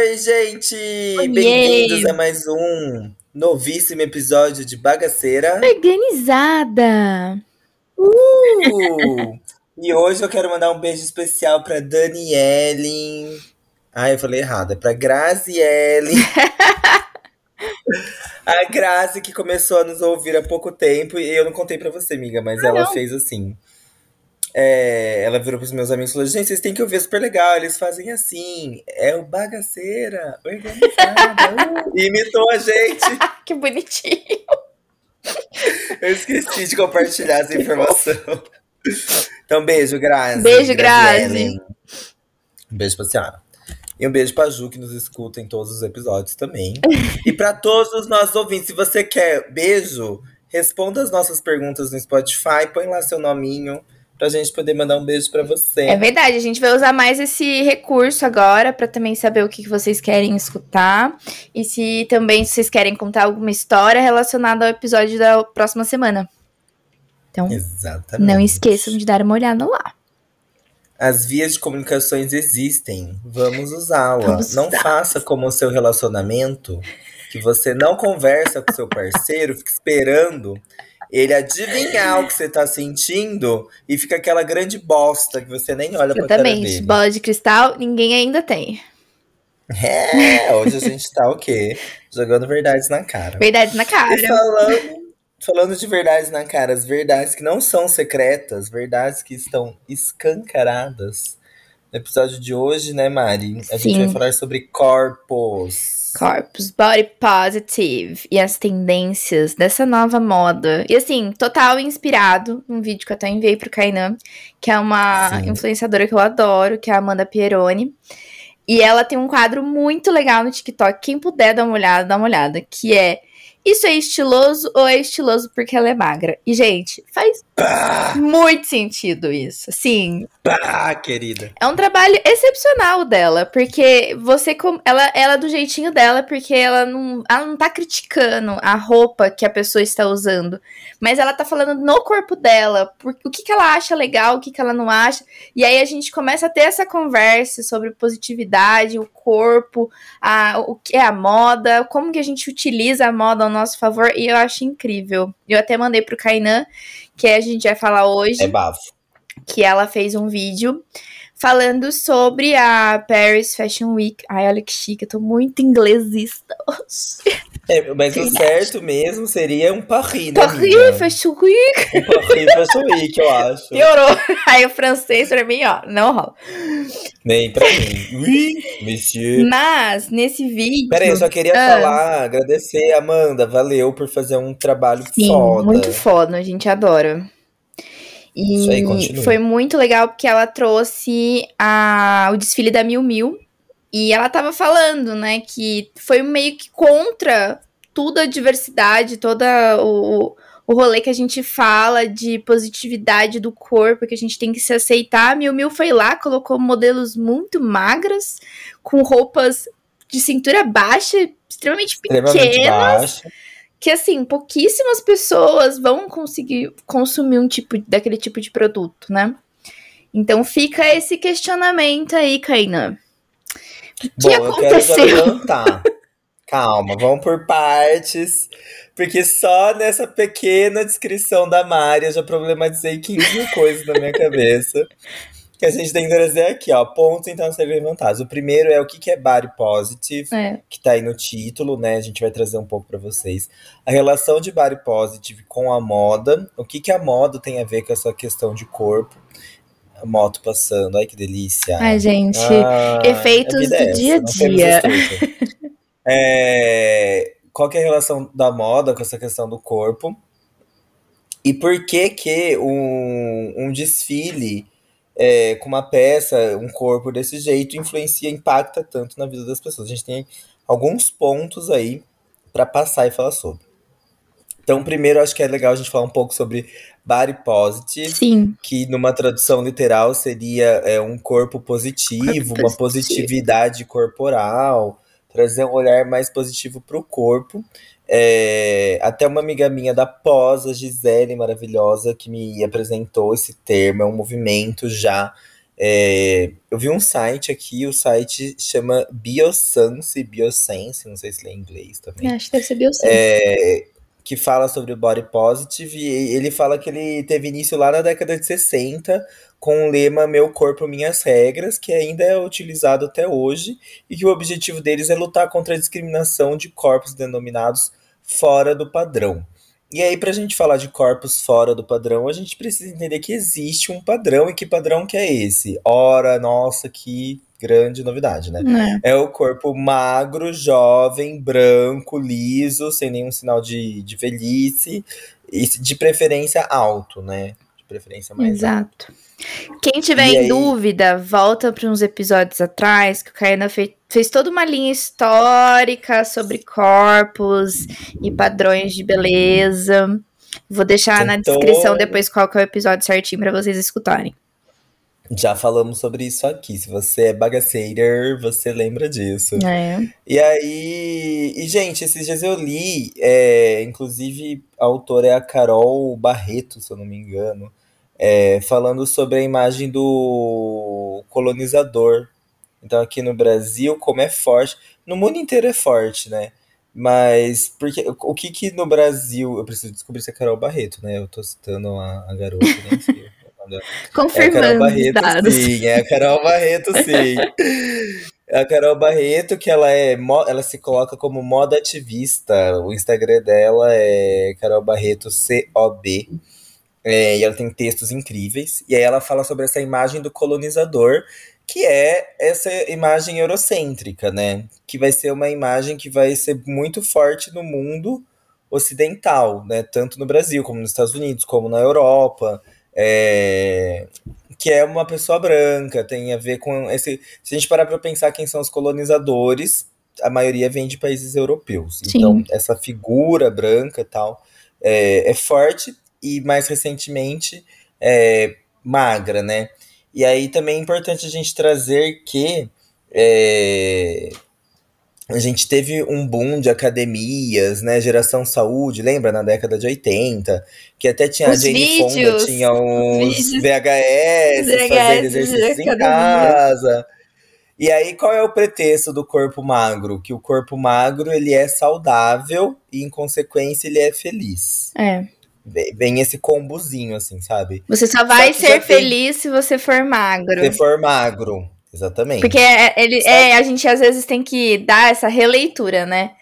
Oi, gente! Bem-vindos a mais um novíssimo episódio de Bagaceira. Organizada. Uh! e hoje eu quero mandar um beijo especial pra Daniele. Ah, eu falei errado. É pra Graziele. a Grazi que começou a nos ouvir há pouco tempo. E eu não contei pra você, amiga, mas ela fez assim. É, ela virou pros meus amigos e falou: Gente, vocês têm que ouvir, é super legal. Eles fazem assim. É o Bagaceira organizada. uh! Imitou a gente. Que bonitinho. Eu esqueci de compartilhar essa informação. Então, beijo, Grazi. Beijo. Grazi. Um beijo pra senhora. E um beijo pra Ju, que nos escuta em todos os episódios também. e pra todos os nossos ouvintes, se você quer beijo, responda as nonossas perguntas no Spotify, põe lá seu nominho pra gente poder mandar um beijo pra você. É verdade, a gente vai usar mais esse recurso agora pra também saber o que vocês querem escutar. E se também vocês querem contar alguma história relacionada ao episódio da próxima semana. Então, Exatamente. não esqueçam de dar uma olhada lá. As vias de comunicações existem. Vamos usá-la. Não usar. faça como o seu relacionamento, que você não conversa com seu parceiro, fica esperando ele adivinhar o que você tá sentindo e fica aquela grande bosta que você nem olha pra cara Exatamente. dele. Bola de cristal, ninguém ainda tem. É, hoje a gente tá o quê? Jogando verdades na cara. Verdade na E cara. falando, falando de verdades na cara, as verdades que não são secretas, verdades que estão escancaradas. No episódio de hoje, né, Mari? A gente Sim. vai falar sobre corpos. Corpus Body Positive e as tendências dessa nova moda. E assim, total inspirado num vídeo que eu até enviei pro Kainan, que é uma Sim. influenciadora que eu adoro, que é a Amanda Pieroni. E ela tem um quadro muito legal no TikTok. Quem puder dar uma olhada, dá uma olhada. Que é Isso é estiloso ou é estiloso porque ela é magra? E, gente, faz Muito sentido isso. Assim, pá, querida. é um trabalho excepcional dela, porque você ela ela é do jeitinho dela, porque ela não ela não tá criticando a roupa que a pessoa está usando, mas ela tá falando no corpo dela, por, o que que ela acha legal, o que que ela não acha. E aí a gente começa a ter essa conversa sobre positividade, o corpo, a, o que é a moda, como que a gente utiliza a moda ao nosso favor, e eu acho incrível. Eu até mandei pro Kainan, que a gente vai falar hoje É bafo. que ela fez um vídeo falando sobre a Paris Fashion Week. Ai, olha que chique, eu tô muito inglesista. É, mas o certo mesmo seria um Paris, né, amiga? Fashion Week. Um Fashion Week, eu acho. Piorou. Aí o francês pra mim, ó, não rola. Nem pra mim. Oui, monsieur. Mas, nesse vídeo... Peraí, eu só queria Ah. falar, agradecer, Amanda. Valeu por fazer um trabalho Sim, foda. muito foda, a gente adora. E Isso aí, foi muito legal porque ela trouxe a, o desfile da Mil Mil. E ela tava falando, né, que foi meio que contra toda a diversidade, toda o, o rolê que a gente fala de positividade do corpo, que a gente tem que se aceitar. A Mil Mil foi lá, colocou modelos muito magras, com roupas de cintura baixa, extremamente Extremamente pequenas que assim, pouquíssimas pessoas vão conseguir consumir um tipo daquele tipo de produto, né? Então fica esse questionamento aí, Kainan. Que Bom, eu quero aconteceu? adiantar. Calma, vamos por partes. Porque só nessa pequena descrição da Mari eu já problematizei 15 mil coisas na minha cabeça. Que a gente tem que trazer aqui, ó. Pontos então serem levantados. O primeiro é o que que é body positive. É, que tá aí no título, né? A gente vai trazer um pouco pra vocês. A relação de body positive com a moda. O que que a moda tem a ver com essa questão de corpo? A moto passando, ai que delícia. Ai, gente, Ah, efeitos é do essa, dia a dia. É, qual que é a relação da moda com essa questão do corpo? E por que que um, um desfile é, com uma peça, um corpo desse jeito, influencia, impacta tanto na vida das pessoas? A gente tem alguns pontos aí para passar e falar sobre. Então, primeiro, acho que é legal a gente falar um pouco sobre body positive, Sim. que numa tradução literal seria é, um corpo positivo, Corpo uma positivo. positividade corporal, trazer um olhar mais positivo para o corpo. É, até uma amiga minha da pós, a Gisele, maravilhosa, que me apresentou esse termo, é um movimento já. é, eu vi um site aqui, o site chama Biosense, Biosense, não sei se lê em inglês também Acho que deve ser Beyoncé. é, que fala sobre o body positive e ele fala que ele teve início lá na década de 60 com o lema Meu Corpo, Minhas Regras, que ainda é utilizado até hoje e que o objetivo deles é lutar contra a discriminação de corpos denominados fora do padrão. E aí, pra gente falar de corpos fora do padrão, a gente precisa entender que existe um padrão e que padrão que é esse? Ora, nossa, que grande novidade, né? É. É o corpo magro, jovem, branco, liso, sem nenhum sinal de, de velhice, e de preferência alto, né? De preferência mais alto. Exato. Quem tiver E em aí- dúvida, volta para uns episódios atrás, que o Kaiana fe- fez toda uma linha histórica sobre corpos e padrões de beleza. Vou deixar na Então- descrição depois qual que é o episódio certinho para vocês escutarem. Já falamos sobre isso aqui. Se você é bagaceira, você lembra disso. É. E aí. E, gente, esses dias eu li, é, inclusive a autora é a Carol Barreto, se eu não me engano, é, falando sobre a imagem do colonizador. Então, aqui no Brasil, como é forte. No mundo inteiro é forte, né? Mas porque, o que que no Brasil. Eu preciso descobrir se é Carol Barreto, né? Eu tô citando a, a garota, nem sei. o nome dela. É a Carol Confirmando Barreto, sim. É a Carol Barreto, sim. A Carol Barreto, que ela é ela se coloca como moda ativista. O Instagram dela é Carol Barreto COB. É, e ela tem textos incríveis. E aí ela fala sobre essa imagem do colonizador, que é essa imagem eurocêntrica, né? Que vai ser uma imagem que vai ser muito forte no mundo ocidental, né? Tanto no Brasil, como nos Estados Unidos, como na Europa. É, que é uma pessoa branca, tem a ver com esse. Se a gente parar para pensar quem são os colonizadores, a maioria vem de países europeus. Sim. Então, essa figura branca tal é, é forte e mais recentemente é magra, né? E aí também é importante a gente trazer que é, a gente teve um boom de academias, né? Geração Saúde, lembra? Na década de 80, que até tinha Os a Jane vídeos, Fonda, tinha uns. VHS, VHS fazendo exercícios em casa. E aí, qual é o pretexto do corpo magro? Que o corpo magro, ele é saudável e, em consequência, ele é feliz. É. Vem esse combozinho, assim, sabe? Você só vai já ser tem- feliz se você for magro. Se for magro, exatamente. Porque é, ele, Sabe? é, a gente às vezes tem que dar essa releitura, né?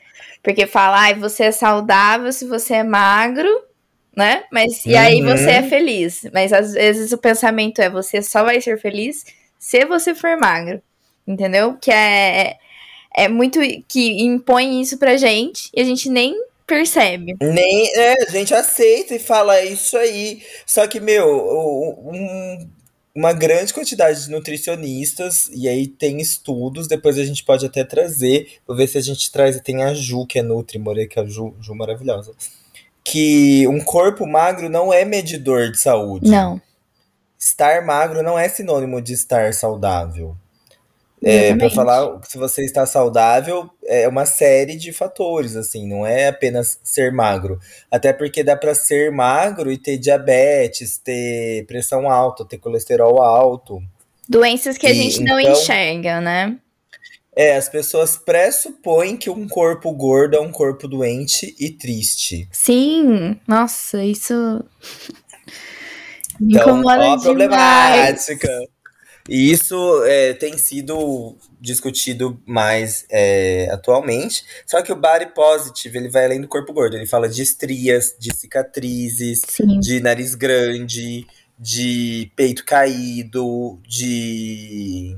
Porque fala, ai, você é saudável se você é magro, né? Mas e aí Uhum. você é feliz. Mas às vezes o pensamento é você só vai ser feliz se você for magro. Entendeu? Que é, é muito que impõe isso pra gente e a gente nem percebe. Nem, é, a gente aceita e fala "É isso aí. Só que, meu, um- uma grande quantidade de nutricionistas, e aí tem estudos, depois a gente pode até trazer, vou ver se a gente traz, tem a Ju, que é Nutri, morei com a Ju, Ju maravilhosa, que um corpo magro não é medidor de saúde. Não. Estar magro não é sinônimo de estar saudável. É, para falar se você está saudável, é uma série de fatores, assim, não é apenas ser magro. Até porque dá para ser magro e ter diabetes, ter pressão alta, ter colesterol alto. Doenças que a E, gente não então- enxerga, né? É, as pessoas pressupõem que um corpo gordo é um corpo doente e triste. Sim, nossa, isso me Então, incomoda ó, a problemática. E isso é, tem sido discutido mais é, atualmente. Só que o body positive ele vai além do corpo gordo. Ele fala de estrias, de cicatrizes, Sim, de nariz grande, de peito caído, de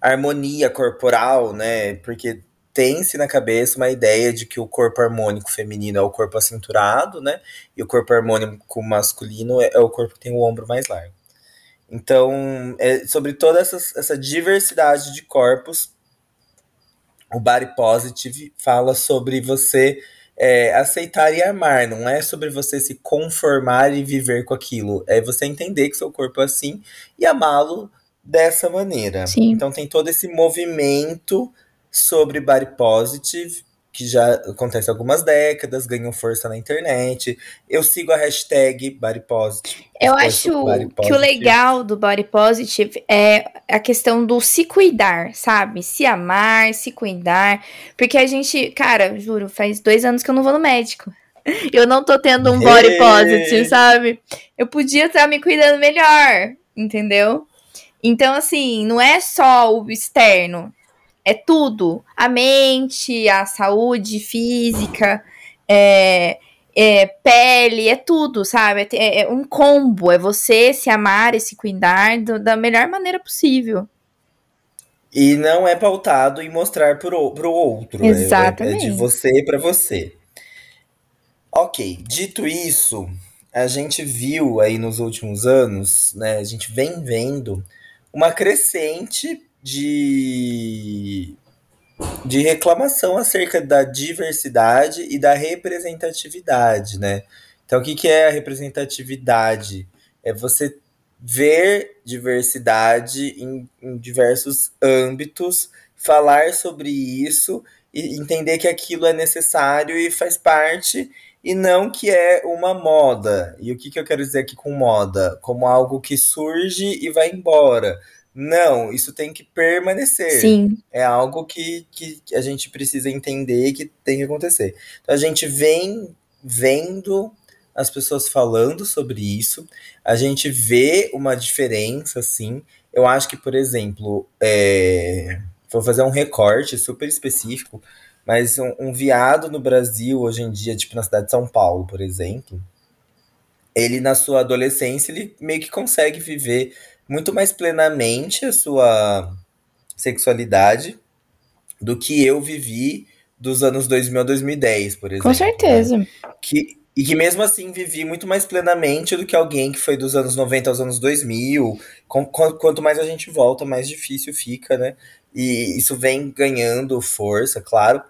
harmonia corporal, né? Porque tem-se na cabeça uma ideia de que o corpo harmônico feminino é o corpo acinturado, né? E o corpo harmônico masculino é, é o corpo que tem o ombro mais largo. Então, é sobre toda essa, essa diversidade de corpos, o Body Positive fala sobre você é, aceitar e amar, não é sobre você se conformar e viver com aquilo. É você entender que seu corpo é assim e amá-lo dessa maneira. Sim. Então tem todo esse movimento sobre body positive que já acontece há algumas décadas, ganhou força na internet. Eu sigo a hashtag Body Positive. Eu acho positive. que o legal do Body Positive é a questão do se cuidar, sabe? Se amar, se cuidar. Porque a gente, cara, juro, faz dois anos que eu não vou no médico. Eu não tô tendo um body positive, sabe? Eu podia estar me cuidando melhor, entendeu? Então, assim, não é só o externo, é tudo. A mente, a saúde física, é, é pele, é tudo, sabe? É, é, um combo. É você se amar e se cuidar do, da melhor maneira possível. E não é pautado em mostrar pro, pro outro. Exatamente. É, é de você para você. Ok, dito isso, a gente viu aí nos últimos anos, né? A gente vem vendo uma crescente de, de reclamação acerca da diversidade e da representatividade, né? Então, o que, que é a representatividade? É você ver diversidade em, em diversos âmbitos, falar sobre isso e entender que aquilo é necessário e faz parte e não que é uma moda. E o que, que eu quero dizer aqui com moda? Como algo que surge e vai embora. Não, isso tem que permanecer. Sim. É algo que, que a gente precisa entender que tem que acontecer. Então a gente vem vendo as pessoas falando sobre isso, a gente vê uma diferença, assim. Eu acho que, por exemplo, é... vou fazer um recorte super específico, mas um, um viado no Brasil hoje em dia, tipo na cidade de São Paulo, por exemplo, ele na sua adolescência ele meio que consegue viver muito mais plenamente a sua sexualidade do que eu vivi dos anos 2000 a 2010, por exemplo. Com certeza. Né? Que, e que mesmo assim vivi muito mais plenamente do que alguém que foi dos anos 90 aos anos 2000. Com, com, quanto mais a gente volta, mais difícil fica, né? E isso vem ganhando força, claro.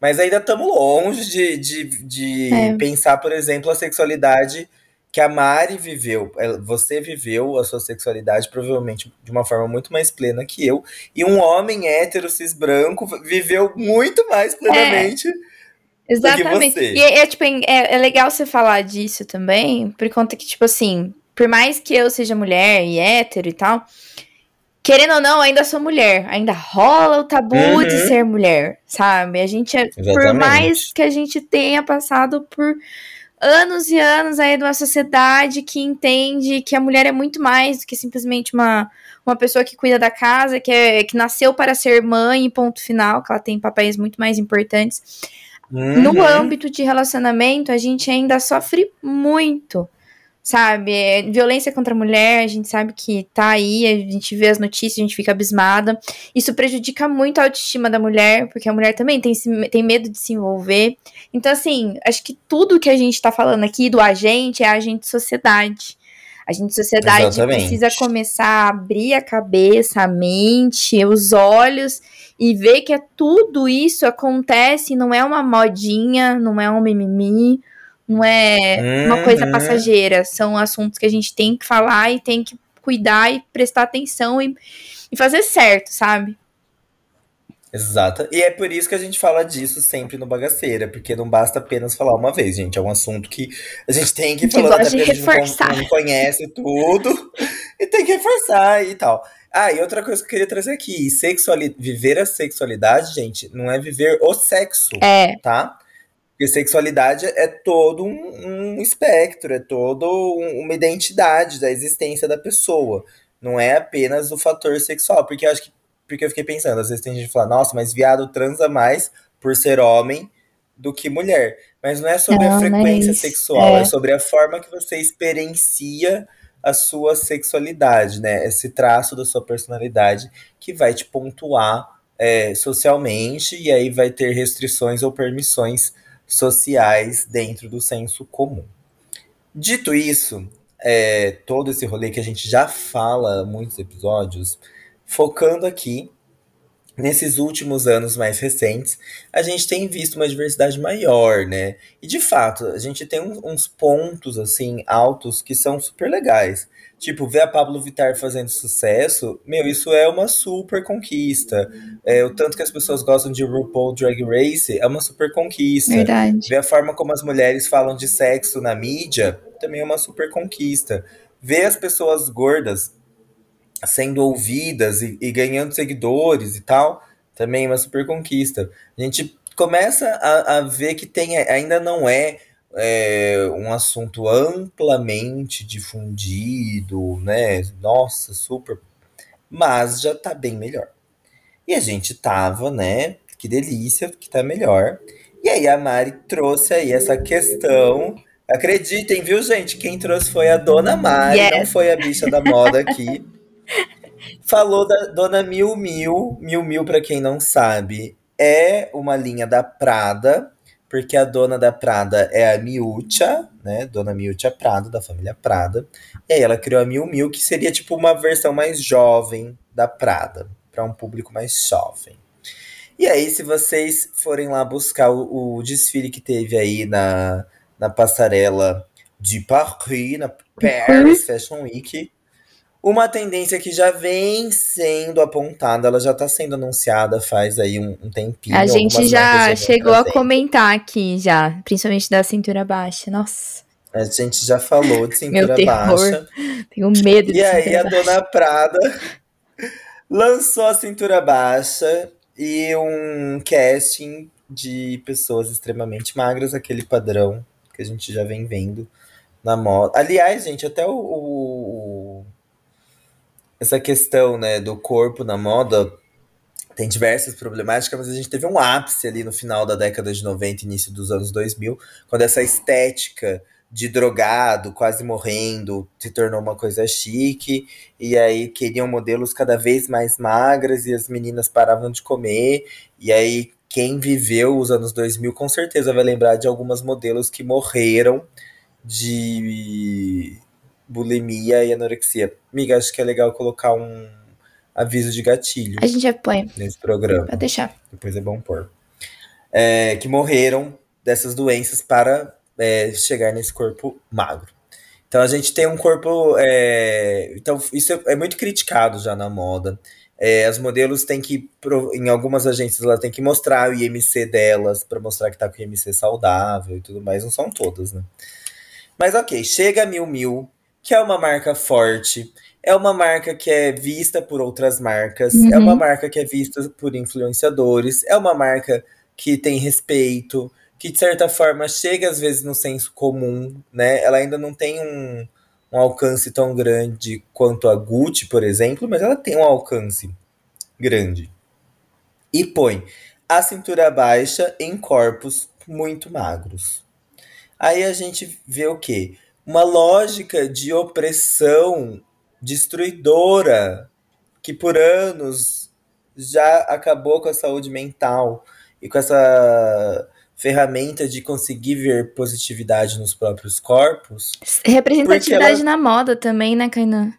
Mas ainda estamos longe de, de, de é. pensar, por exemplo, a sexualidade que a Mari viveu, você viveu a sua sexualidade provavelmente de uma forma muito mais plena que eu, e um homem hétero cis branco viveu muito mais plenamente. É. Exatamente. E é, é tipo, é, é legal você falar disso também, por conta que, tipo assim, por mais que eu seja mulher e hétero e tal, querendo ou não, ainda sou mulher. Ainda rola o tabu uhum. de ser mulher, sabe? A gente, é, por mais que a gente tenha passado por anos e anos aí de uma sociedade que entende que a mulher é muito mais do que simplesmente uma, uma pessoa que cuida da casa, que, é, que nasceu para ser mãe, ponto final, que ela tem papéis muito mais importantes. Uhum. No âmbito de relacionamento, a gente ainda sofre muito sabe? É, violência contra a mulher, a gente sabe que tá aí, a gente vê as notícias, a gente fica abismada. Isso prejudica muito a autoestima da mulher, porque a mulher também tem, tem medo de se envolver. Então, assim, acho que tudo que a gente tá falando aqui do agente é agente sociedade. A gente, sociedade, Exatamente. precisa começar a abrir a cabeça, a mente, os olhos e ver que é tudo isso acontece, não é uma modinha, não é um mimimi, não é uma coisa uhum. passageira. São assuntos que a gente tem que falar e tem que cuidar e prestar atenção e, e fazer certo, sabe? Exato. E é por isso que a gente fala disso sempre no Bagaceira, porque não basta apenas falar uma vez, gente. É um assunto que a gente tem que falar, até porque a gente não conhece tudo e tem que reforçar e tal. Ah, e outra coisa que eu queria trazer aqui: sexuali viver a sexualidade, gente, não é viver o sexo. É. Tá? Porque sexualidade é todo um, um espectro, é toda um, uma identidade da existência da pessoa. Não é apenas o fator sexual. Porque eu acho que. Porque eu fiquei pensando, às vezes tem gente que fala, nossa, mas viado transa mais por ser homem do que mulher. Mas não é sobre não, a frequência mas, sexual, é. é sobre a forma que você experiencia a sua sexualidade, né? Esse traço da sua personalidade que vai te pontuar é, socialmente, e aí vai ter restrições ou permissões sociais dentro do senso comum. Dito isso, é, todo esse rolê que a gente já fala muitos episódios, focando aqui nesses últimos anos mais recentes, a gente tem visto uma diversidade maior, né? E de fato, a gente tem uns pontos assim altos que são super legais. Tipo, ver a Pablo Vittar fazendo sucesso, meu, isso é uma super conquista. É, o tanto que as pessoas gostam de RuPaul Drag Race é uma super conquista. Verdade. Ver a forma como as mulheres falam de sexo na mídia também é uma super conquista. Ver as pessoas gordas sendo ouvidas e, e ganhando seguidores e tal, também é uma super conquista. A gente começa a, a ver que tem, ainda não é é, um assunto amplamente difundido, né? Nossa, super. Mas já tá bem melhor. E a gente tava, né? Que delícia, que tá melhor. E aí a Mari trouxe aí essa questão. Acreditem, viu, gente? Quem trouxe foi a dona Mari, yes. não foi a bicha da moda aqui. Falou da dona Mil Mil. Mil Mil, pra quem não sabe, é uma linha da Prada porque a dona da Prada é a Miúcha, né? Dona Miúcha Prada, da família Prada. E aí ela criou a Miu Miu, que seria tipo uma versão mais jovem da Prada, para um público mais jovem. E aí, se vocês forem lá buscar o, o desfile que teve aí na, na passarela de Paris, na Paris Fashion Week, uma tendência que já vem sendo apontada, ela já está sendo anunciada faz aí um, um tempinho. A gente já chegou a comentar aqui já, principalmente da cintura baixa. Nossa. A gente já falou de cintura Meu baixa. Tenho medo de E aí a dona Prada lançou a cintura baixa e um casting de pessoas extremamente magras, aquele padrão que a gente já vem vendo na moda. Aliás, gente, até o, o essa questão, né, do corpo na moda tem diversas problemáticas, mas a gente teve um ápice ali no final da década de 90, início dos anos 2000, quando essa estética de drogado, quase morrendo, se tornou uma coisa chique, e aí queriam modelos cada vez mais magras e as meninas paravam de comer, e aí quem viveu os anos 2000 com certeza vai lembrar de algumas modelos que morreram de bulimia e anorexia. Miga, acho que é legal colocar um aviso de gatilho. A gente põe. Nesse programa. Pode deixar. Depois é bom pôr. É, que morreram dessas doenças para é, chegar nesse corpo magro. Então a gente tem um corpo. É, então, isso é, é, muito criticado já na moda. É, as modelos têm que, em algumas agências, ela tem que mostrar o IMC delas para mostrar que tá com IMC saudável e tudo mais. Não são todas, né? Mas ok, chega a Mil Mil, que é uma marca forte, é uma marca que é vista por outras marcas, uhum. é uma marca que é vista por influenciadores, é uma marca que tem respeito, que de certa forma chega às vezes no senso comum, né? Ela ainda não tem um, um alcance tão grande quanto a Gucci, por exemplo, mas ela tem um alcance grande. E põe a cintura baixa em corpos muito magros. Aí a gente vê o quê? Uma lógica de opressão destruidora que por anos já acabou com a saúde mental e com essa ferramenta de conseguir ver positividade nos próprios corpos. Representatividade ela... na moda também, né, Kainan?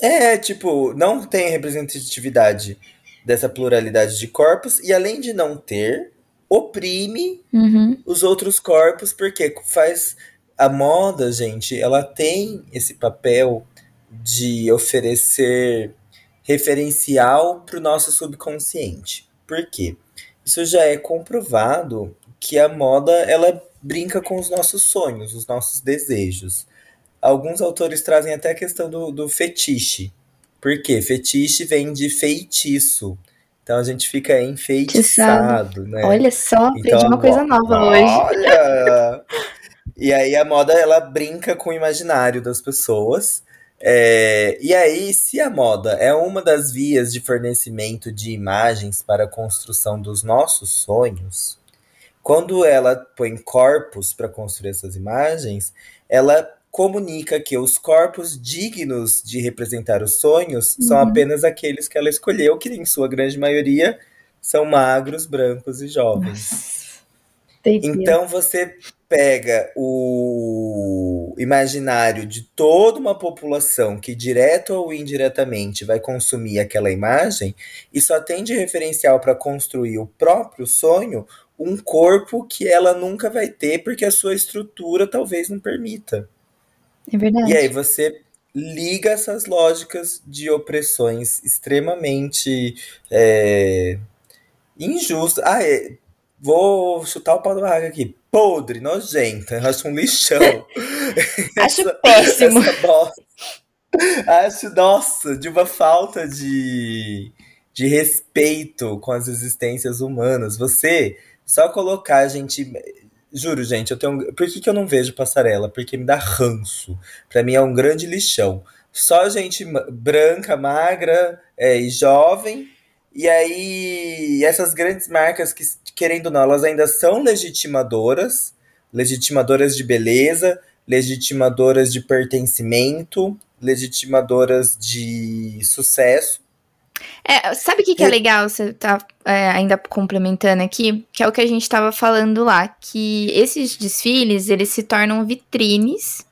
É, tipo, não tem representatividade dessa pluralidade de corpos e além de não ter, oprime uhum. os outros corpos porque faz a moda, gente, ela tem esse papel de oferecer referencial para o nosso subconsciente. Por quê? Isso já é comprovado que a moda ela brinca com os nossos sonhos, os nossos desejos. Alguns autores trazem até a questão do, do fetiche. Por quê? Fetiche vem de feitiço. Então a gente fica enfeitiçado, né? Olha só, aprendi então, uma coisa nova olha, hoje. Olha! E aí a moda ela brinca com o imaginário das pessoas. É, e aí, se a moda é uma das vias de fornecimento de imagens para a construção dos nossos sonhos, quando ela põe corpos para construir essas imagens, ela comunica que os corpos dignos de representar os sonhos são Uhum. apenas aqueles que ela escolheu, que em sua grande maioria são magros, brancos e jovens. Então você pega o imaginário de toda uma população que, direto ou indiretamente, vai consumir aquela imagem e só tem de referencial para construir o próprio sonho um corpo que ela nunca vai ter porque a sua estrutura talvez não permita. É verdade. E aí você liga essas lógicas de opressões extremamente é, injustas. Ah, é, vou chutar o pau do barraco aqui. Podre, nojenta, eu acho um lixão. Acho Essa- péssimo. essa bosta. Acho, nossa, de uma falta de, de respeito com as existências humanas. Você só colocar a gente. Juro, gente, eu tenho. Por que, que eu não vejo passarela? Porque me dá ranço. Pra mim é um grande lixão. Só gente branca, magra é, e jovem. E aí, essas grandes marcas que, querendo ou não, elas ainda são legitimadoras legitimadoras de beleza, legitimadoras de pertencimento, legitimadoras de sucesso. É, sabe o que, que é legal você tá é, ainda complementando aqui? Que é o que a gente tava falando lá, que esses desfiles, eles se tornam vitrines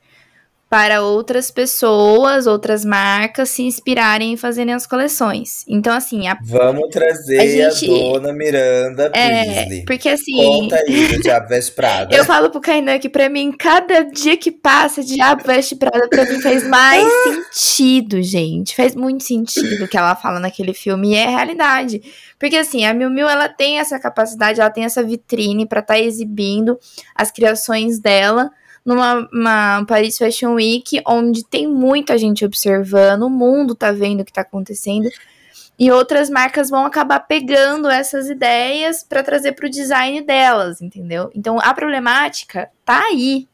para outras pessoas, outras marcas se inspirarem em fazerem as coleções. Então, assim, a, Vamos trazer A a, gente- dona Miranda é, Priestley. porque assim, Conta aí do Diabo Veste Prada. eu falo pro Kainan que pra mim, cada dia que passa, Diabo Veste Prada pra mim faz mais sentido, gente. Faz muito sentido o que ela fala naquele filme e é realidade. Porque assim, a Miu Miu, ela tem essa capacidade, ela tem essa vitrine pra estar exibindo as criações dela numa uma Paris Fashion Week, onde tem muita gente observando, o mundo tá vendo o que tá acontecendo. E outras marcas vão acabar pegando essas ideias pra trazer pro design delas, entendeu? Então a problemática tá aí,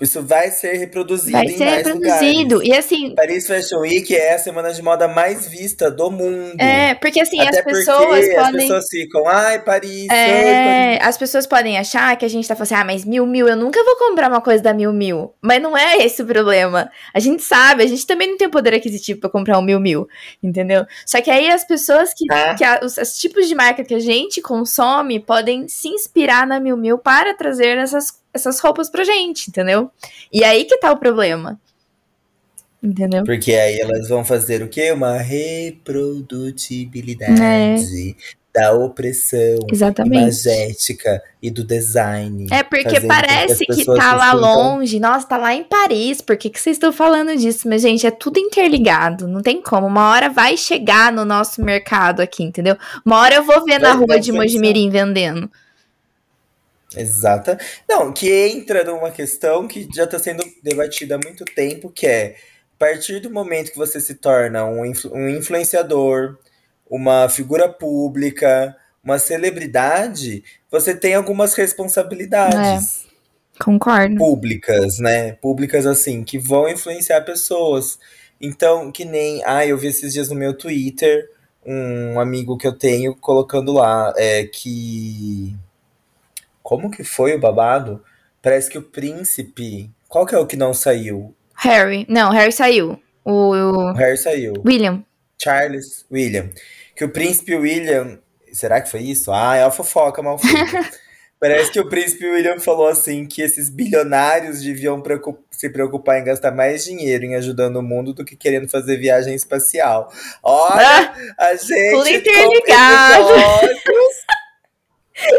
Isso vai ser reproduzido vai em ser mais reproduzido. lugares. E assim, Paris Fashion Week é a semana de moda mais vista do mundo. é, porque assim, Até as pessoas porque as podem. pessoas ficam, ai, Paris, ai, Paris. É, as pessoas podem achar que a gente tá falando assim, ah, mas mil mil, eu nunca vou comprar uma coisa da mil mil. Mas não é esse o problema. A gente sabe, a gente também não tem poder aquisitivo pra comprar um mil mil, entendeu? Só que aí as pessoas que, Ah. que a- os, os tipos de marca que a gente consome podem se inspirar na mil mil para trazer essas, essas roupas pra gente, entendeu? E aí que tá o problema. Entendeu? Porque aí elas vão fazer o quê? Uma reprodutibilidade da opressão Exatamente. imagética e do design. É porque parece que pessoas tá lá sintam- longe. Nossa, tá lá em Paris. Por que, que vocês estão falando disso? Mas, gente, é tudo interligado. Não tem como. Uma hora vai chegar no nosso mercado aqui, entendeu? Uma hora eu vou ver na rua de. Mojimirim vendendo. Exata. Não, que entra numa questão que já está sendo debatida há muito tempo, que é a partir do momento que você se torna um, influ- um influenciador, uma figura pública, uma celebridade, você tem algumas responsabilidades Concordo. públicas, né? Públicas assim, que vão influenciar pessoas. Então, que nem. Ah, eu vi esses dias no meu Twitter um amigo que eu tenho colocando lá é, que. Como que foi o babado? Parece que o príncipe. Qual que é o que não saiu? Harry. Não, Harry saiu. O, o O Harry saiu. William. Charles William. Que o príncipe William. Será que foi isso? Ah, é a fofoca mal feita. Parece que o príncipe William falou assim que esses bilionários deviam preocup- se preocupar em gastar mais dinheiro em ajudando o mundo do que querendo fazer viagem espacial. Olha, a gente com interligado.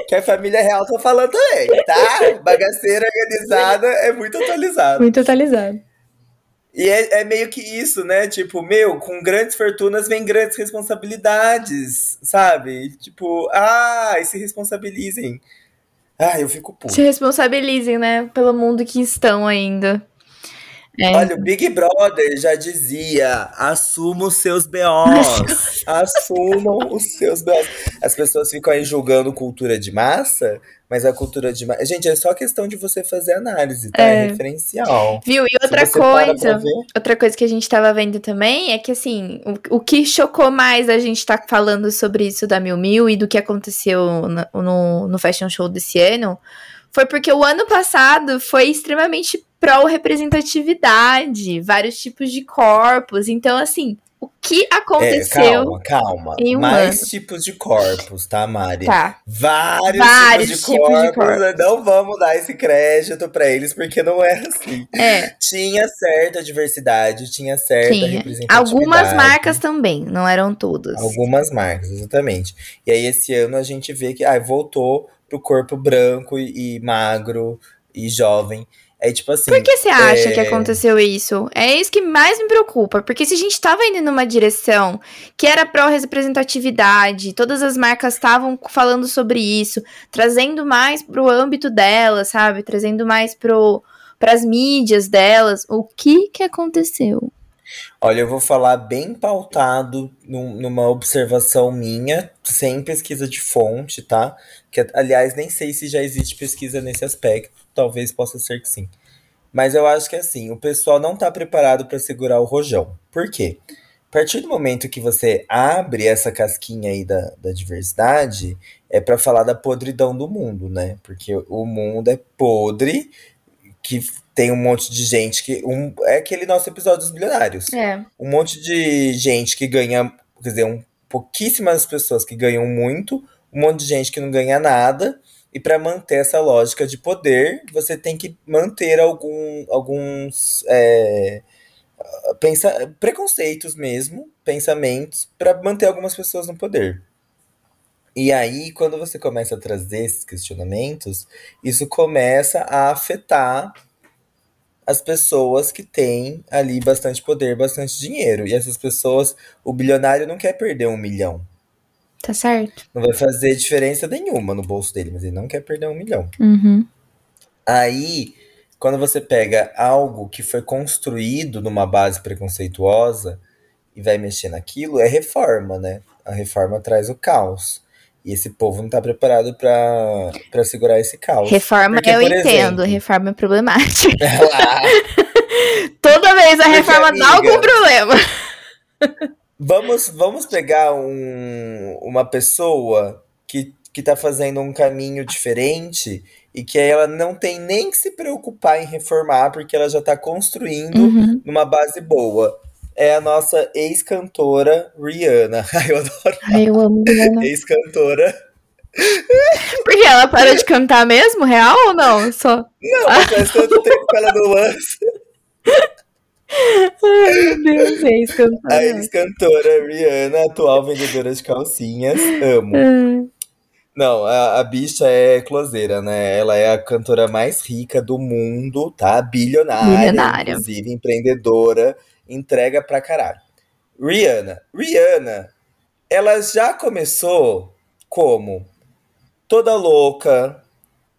Que a família real tá falando também, tá? Bagaceira organizada é muito atualizada. Muito atualizado. E é, é meio que isso, né? Tipo, meu, com grandes fortunas vem grandes responsabilidades, sabe? Tipo, ah, e se responsabilizem. Ah, eu fico puto. Se responsabilizem, né? Pelo mundo que estão ainda. É. Olha, o Big Brother já dizia: assuma os seus BOs. Assumam os seus BOs. As pessoas ficam aí julgando cultura de massa, mas a cultura de massa. Gente, é só questão de você fazer análise, tá? É, É. referencial. Viu? E outra coisa. ver- Outra coisa que a gente tava vendo também é que, assim, o, o que chocou mais a gente tá falando sobre isso da Mil Mil e do que aconteceu no, no, no Fashion Show desse ano foi porque o ano passado foi extremamente pró-representatividade, vários tipos de corpos. Então, assim, o que aconteceu? É, calma, calma. Mais ano. tipos de corpos, tá, Mari? Tá. Vários, Vários tipos, de, tipos corpos, de corpos. Não vamos dar esse crédito para eles, porque não é assim. É. Tinha certa diversidade, tinha certa tinha. representatividade. Algumas marcas também, não eram todas. Algumas marcas, exatamente. E aí, esse ano a gente vê que ah, voltou pro corpo branco e, e magro e jovem. É tipo assim. Por que você acha é... que aconteceu isso? É isso que mais me preocupa. Porque se a gente tava indo numa direção que era pró-representatividade, todas as marcas estavam falando sobre isso, trazendo mais pro âmbito delas, sabe? Trazendo mais pro pras mídias delas, o que que aconteceu? Olha, eu vou falar bem pautado num, numa observação minha, sem pesquisa de fonte, tá? Que, aliás, nem sei se já existe pesquisa nesse aspecto talvez possa ser que sim. Mas eu acho que assim, o pessoal não está preparado para segurar o rojão. Por quê? A partir do momento que você abre essa casquinha aí da, da diversidade, é para falar da podridão do mundo, né? Porque o mundo é podre, que tem um monte de gente que. Um, é aquele nosso episódio dos bilionários. É. Um monte de gente que ganha. Quer dizer, um, pouquíssimas pessoas que ganham muito, um monte de gente que não ganha nada e para manter essa lógica de poder, você tem que manter algum, alguns é, pensa, preconceitos mesmo, pensamentos, para manter algumas pessoas no poder. E aí, quando você começa a trazer esses questionamentos, isso começa a afetar as pessoas que têm ali bastante poder, bastante dinheiro. E essas pessoas, o bilionário não quer perder um milhão. Tá certo. Não vai fazer diferença nenhuma no bolso dele, mas ele não quer perder um milhão. Uhum. Aí, quando você pega algo que foi construído numa base preconceituosa e vai mexer naquilo, é reforma, né? A reforma traz o caos. E esse povo não tá preparado para segurar esse caos. Reforma Porque, eu entendo, exemplo, reforma é problemática. Toda vez a Porque, reforma amiga, dá algum problema. Vamos, vamos pegar um, uma pessoa que, que tá fazendo um caminho diferente e que ela não tem nem que se preocupar em reformar, porque ela já tá construindo uhum. numa base boa. É a nossa ex-cantora Rihanna. Ai, eu adoro. Ai, eu amo Rihanna. Ex-cantora. Porque ela parou de cantar mesmo, real ou não? Só. Não, mas faz tanto tempo que ela não lança. Ai, meu Deus, é ex-cantora. A ex-cantora Rihanna, atual vendedora de calcinhas. Amo. É. Não, a, a bicha é closeira, né? Ela é a cantora mais rica do mundo, tá? Bilionária, Bilionária. inclusive empreendedora, entrega pra caralho. Rihanna. Rihanna, ela já começou como toda louca.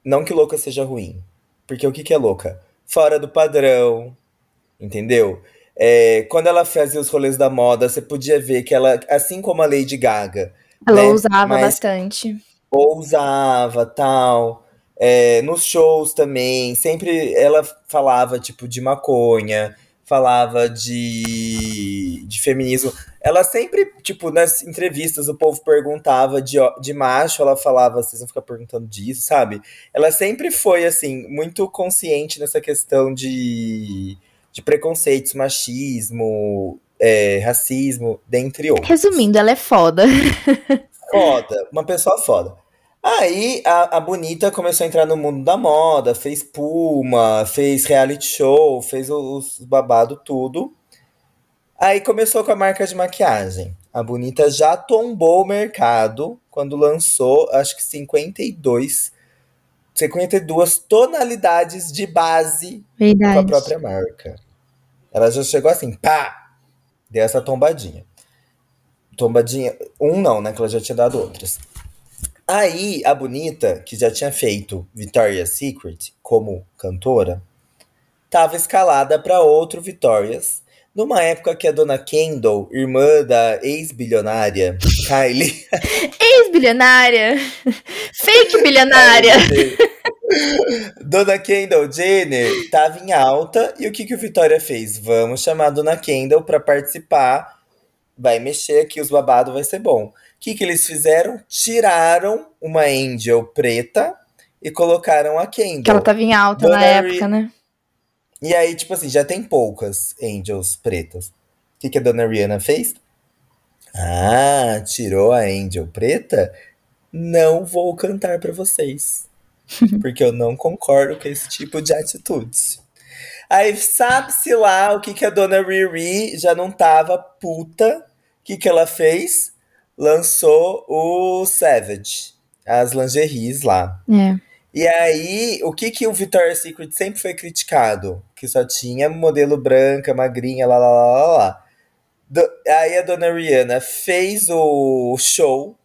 Não que louca seja ruim. Porque o que, que é louca? Fora do padrão, entendeu? É, quando ela fazia os rolês da moda, você podia ver que ela, assim como a Lady Gaga. Ela né, usava bastante. Ousava, tal. É, nos shows também, sempre ela falava, tipo, de maconha, falava de, de feminismo. Ela sempre, tipo, nas entrevistas, o povo perguntava de, de macho, ela falava, vocês vão ficar perguntando disso, sabe? Ela sempre foi, assim, muito consciente nessa questão de de preconceitos, machismo, é, racismo, dentre outros. Resumindo, ela é foda. Foda, uma pessoa foda. Aí a, a Bonita começou a entrar no mundo da moda, fez Puma, fez reality show, fez os, babado tudo. Aí começou com a marca de maquiagem. A Bonita já tombou o mercado quando lançou, acho que 52 52 tonalidades de base Verdade. com a própria marca. Ela já chegou assim, pá! Deu essa tombadinha. Tombadinha. Um não, né? Que ela já tinha dado outras. Aí, a Bonita, que já tinha feito Victoria's Secret como cantora, tava escalada para outro Victoria's, numa época que a dona Kendall, irmã da ex-bilionária Kylie. ex-bilionária! Fake bilionária! Dona Kendall Jenner estava em alta e o que, que o Vitória fez? Vamos chamar a Dona Kendall para participar. Vai mexer aqui, os babados vai ser bom. O que, que eles fizeram? Tiraram uma Angel preta e colocaram a Kendall. Que ela tava em alta Dona na época, né? E aí, tipo assim, já tem poucas Angels pretas. O que, que a dona Rihanna fez? Ah, tirou a Angel preta? Não vou cantar pra vocês. Porque eu não concordo com esse tipo de atitude. Aí sabe-se lá o que, que a dona Riri já não tava puta. O que, que ela fez? Lançou o Savage, as lingeries lá. É. E aí, o que que o Victoria's Secret sempre foi criticado? Que só tinha modelo branca, magrinha, lá, lá, lá, lá, lá. Do- aí a dona Rihanna fez o show.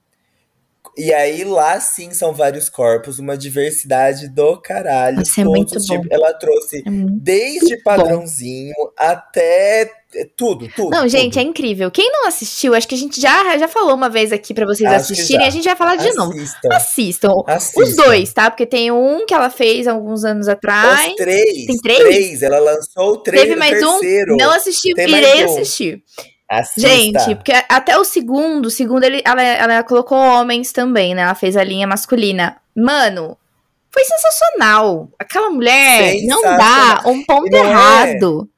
E aí lá sim são vários corpos, uma diversidade do caralho. Isso é muito bom. tipos. Ela trouxe É desde padrãozinho até é, tudo, tudo. Não, gente, é tudo. incrível. Quem não assistiu, acho que a gente já, já falou uma vez aqui pra vocês Acho assistirem, a gente vai falar de novo. Assistam. Assistam. Os Assistam. dois, tá? Porque tem um que ela fez alguns anos atrás. Os três. Tem três? Ela lançou o três Teve mais terceiro. um, não assisti, irei um. assistir. Assista. Gente, porque até o segundo, o segundo ele, ela, ela colocou homens também, né? Ela fez a linha masculina. Mano, foi sensacional. Aquela mulher não dá Sensacional. um ponto não é- errado.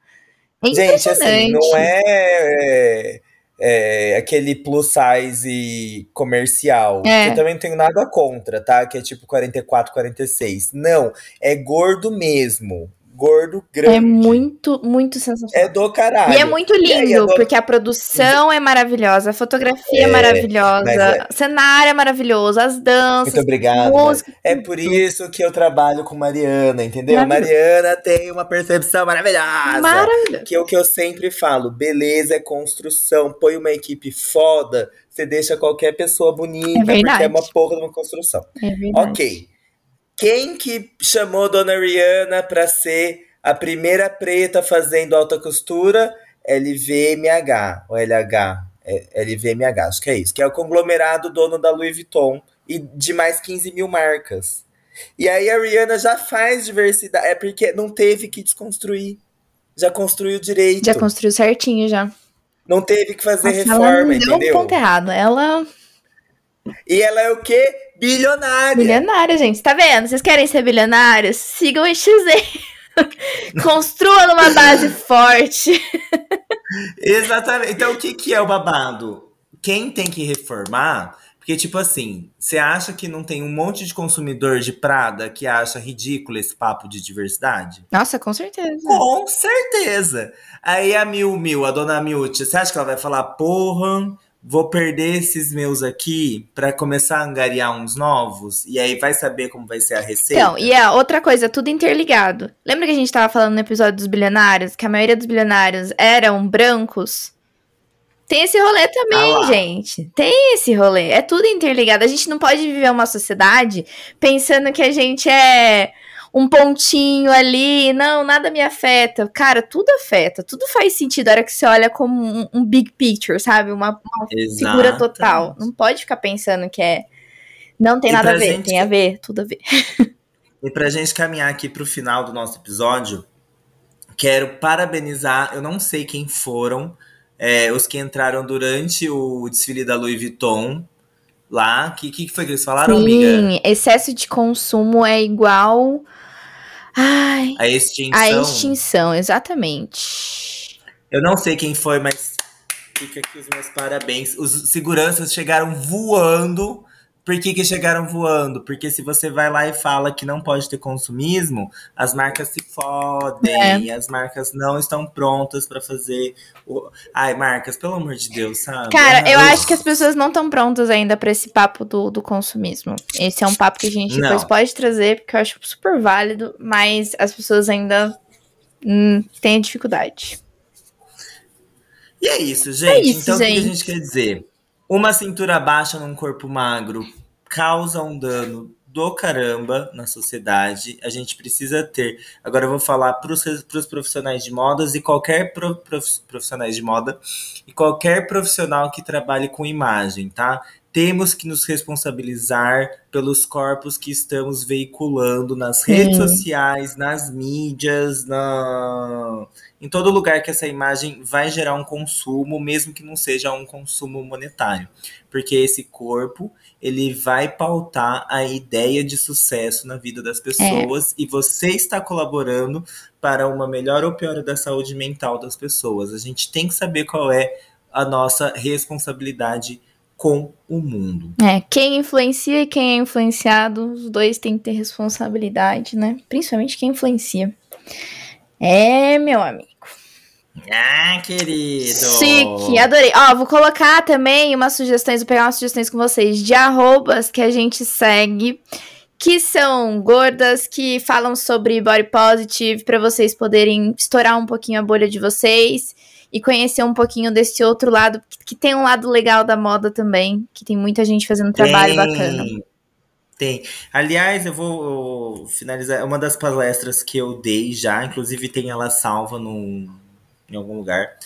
É Gente, impressionante. assim, não é, é, aquele plus size comercial. É. Eu também não tenho nada contra, tá? Que é tipo 44, 46. Não, é gordo mesmo. Gordo grande. É muito, muito sensacional. É do caralho. E é muito lindo, a do- porque a produção é maravilhosa, a fotografia é, É, maravilhosa, é- o cenário é maravilhoso, as danças, Muito obrigado. música. É por isso que eu trabalho com Mariana, entendeu? Mariana tem uma percepção maravilhosa. Maravilhoso. Que é o que eu sempre falo, beleza é construção, põe uma equipe foda, você deixa qualquer pessoa bonita, É verdade. porque é uma porra de uma construção. É verdade. Ok. Quem que chamou Dona Rihanna pra ser a primeira preta fazendo alta costura? LVMH, ou LH, é, LVMH, acho que é isso, que é o conglomerado dono da Louis Vuitton e de mais 15 mil marcas. E aí a Rihanna já faz diversidade, é porque não teve que desconstruir. Já construiu direito. Já construiu certinho já. Não teve que fazer Nossa, ela reforma, não deu um entendeu? ponto errado. Ela E ela é o quê? Bilionária. bilionária, gente. Tá vendo? Vocês querem ser bilionários? Sigam o XZ. Construa numa base forte. Exatamente. Então, o que, que é o babado? Quem tem que reformar? Porque, tipo assim, você acha que não tem um monte de consumidor de Prada que acha ridículo esse papo de diversidade? Nossa, com certeza. Com certeza. Aí a Mil Mil, a dona Miúcha, você acha que ela vai falar, porra, vou perder esses meus aqui pra começar a angariar uns novos? E aí vai saber como vai ser a receita? Então, e a outra coisa, tudo interligado. Lembra que a gente tava falando no episódio dos bilionários, que a maioria dos bilionários eram brancos? Tem esse rolê também, Ah gente. Tem esse rolê. É tudo interligado. A gente não pode viver uma sociedade pensando que a gente é um pontinho ali. Não, nada me afeta. Cara, tudo afeta. Tudo faz sentido. A hora que você olha como um, um big picture, sabe? Uma, uma figura total. Não pode ficar pensando que é. Não tem E nada a ver. gente Tem a ver, tudo a ver. E pra gente caminhar aqui pro final do nosso episódio, quero parabenizar, eu não sei quem foram, é, os que entraram durante o desfile da Louis Vuitton lá. O que, que foi que eles falaram, amiga? Sim, excesso de consumo é igual. Ai, A extinção. a extinção, exatamente. Eu não sei quem foi, mas fica aqui os meus parabéns. Os seguranças chegaram voando. Por que, que chegaram voando? Porque se você vai lá e fala que não pode ter consumismo, as marcas se fodem. As marcas não estão prontas pra fazer. O... Ai, marcas, pelo amor de Deus, sabe? Cara, eu Ah, acho que as pessoas não estão prontas ainda pra esse papo do, do consumismo. Esse é um papo que a gente depois Não. pode trazer, porque eu acho super válido, mas as pessoas ainda hum, têm dificuldade. E é isso, gente. isso, então, o que a gente. gente quer dizer? Uma cintura baixa num corpo magro causa um dano do caramba na sociedade. A gente precisa ter. Agora eu vou falar para os profissionais de modas e qualquer pro- prof- profissionais de moda e qualquer profissional que trabalhe com imagem, tá? Temos que nos responsabilizar pelos corpos que estamos veiculando nas redes Sim. sociais, nas mídias, na... em todo lugar que essa imagem vai gerar um consumo, mesmo que não seja um consumo monetário. Porque esse corpo, ele vai pautar a ideia de sucesso na vida das pessoas é. e você está colaborando para uma melhor ou pior da saúde mental das pessoas. A gente tem que saber qual é a nossa responsabilidade com o mundo. É, quem influencia e quem é influenciado, os dois têm que ter responsabilidade, né? Principalmente quem influencia. É, meu amigo. Ah, querido. Chique, adorei. Ó, vou colocar também umas sugestões, vou pegar umas sugestões com vocês de arrobas que a gente segue, que são gordas, que falam sobre body positive, para vocês poderem estourar um pouquinho a bolha de vocês e conhecer um pouquinho desse outro lado, que, que tem um lado legal da moda também, que tem muita gente fazendo um trabalho bacana. Tem. Aliás, eu vou finalizar. Uma das palestras que eu dei já, inclusive tem ela salva num, em algum lugar.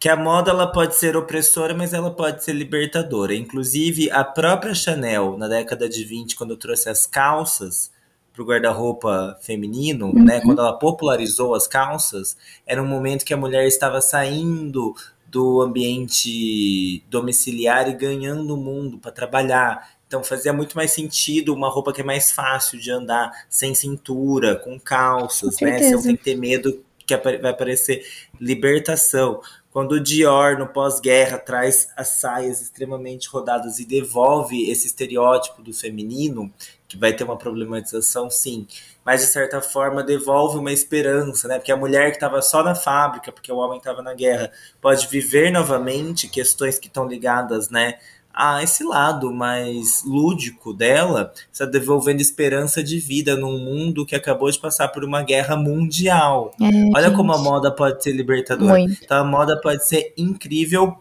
Que a moda ela pode ser opressora, mas ela pode ser libertadora. Inclusive, a própria Chanel, na década de 20, quando trouxe as calças, para o guarda-roupa feminino, uhum. né? Quando ela popularizou as calças, era um momento que a mulher estava saindo do ambiente domiciliar e ganhando o mundo para trabalhar. Então fazia muito mais sentido uma roupa que é mais fácil de andar, sem cintura, com calças, com né? Você não tem que ter medo que vai aparecer libertação. Quando o Dior, no pós-guerra, traz as saias extremamente rodadas e devolve esse estereótipo do feminino, que vai ter uma problematização, sim. Mas, de certa forma, devolve uma esperança, né? Porque a mulher que estava só na fábrica, porque o homem estava na guerra, pode viver novamente questões que estão ligadas, né? A esse lado mais lúdico dela, está devolvendo esperança de vida num mundo que acabou de passar por uma guerra mundial. É, Olha gente. como a moda pode ser libertadora. Muito. Então a moda pode ser incrível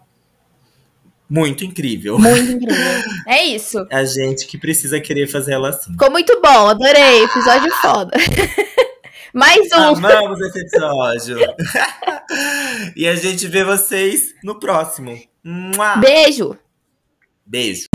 muito incrível. Muito incrível. É isso. A gente que precisa querer fazer ela assim. Ficou muito bom, adorei. Episódio foda. Mais um. Amamos esse episódio. e a gente vê vocês no próximo. Beijo. Beijo.